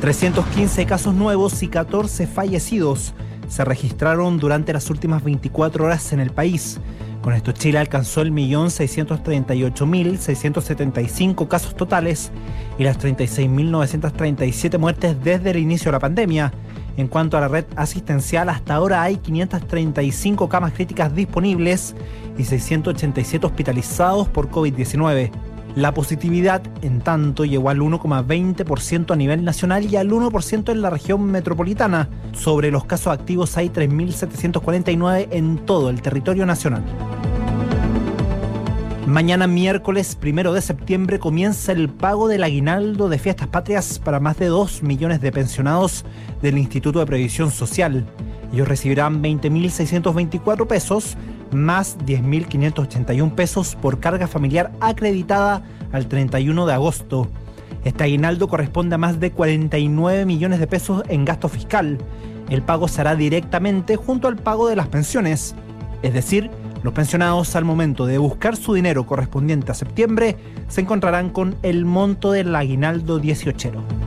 315 casos nuevos y 14 fallecidos se registraron durante las últimas 24 horas en el país. Con esto Chile alcanzó el millón 638.675 casos totales y las 36.937 muertes desde el inicio de la pandemia. En cuanto a la red asistencial, hasta ahora hay 535 camas críticas disponibles y 687 hospitalizados por COVID-19. La positividad, en tanto, llegó al 1,20% a nivel nacional y al 1% en la región metropolitana. Sobre los casos activos hay 3.749 en todo el territorio nacional. Mañana miércoles primero de septiembre comienza el pago del aguinaldo de fiestas patrias para más de 2 millones de pensionados del Instituto de Previsión Social. Ellos recibirán 20.624 pesos más 10.581 pesos por carga familiar acreditada al 31 de agosto. Este aguinaldo corresponde a más de 49 millones de pesos en gasto fiscal. El pago se hará directamente junto al pago de las pensiones, es decir, los pensionados al momento de buscar su dinero correspondiente a septiembre se encontrarán con el monto del aguinaldo 18.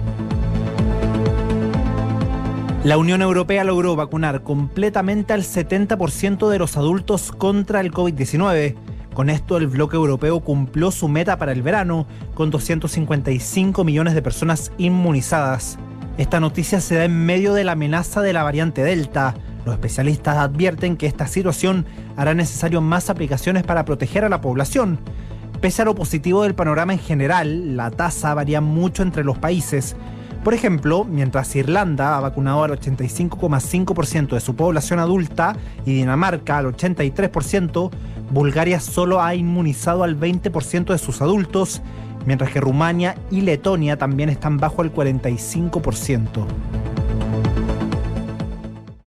La Unión Europea logró vacunar completamente al 70% de los adultos contra el COVID-19. Con esto el bloque europeo cumplió su meta para el verano, con 255 millones de personas inmunizadas. Esta noticia se da en medio de la amenaza de la variante Delta, los especialistas advierten que esta situación hará necesario más aplicaciones para proteger a la población. Pese a lo positivo del panorama en general, la tasa varía mucho entre los países. Por ejemplo, mientras Irlanda ha vacunado al 85,5% de su población adulta y Dinamarca al 83%, Bulgaria solo ha inmunizado al 20% de sus adultos, mientras que Rumania y Letonia también están bajo el 45%.